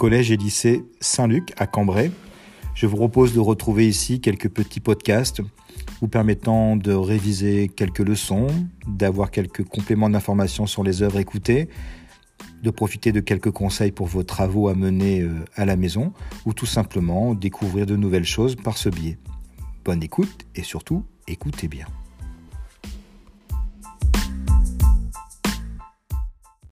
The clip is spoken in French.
collège et lycée Saint-Luc à Cambrai. Je vous propose de retrouver ici quelques petits podcasts vous permettant de réviser quelques leçons, d'avoir quelques compléments d'informations sur les œuvres écoutées, de profiter de quelques conseils pour vos travaux à mener euh, à la maison ou tout simplement découvrir de nouvelles choses par ce biais. Bonne écoute et surtout écoutez bien.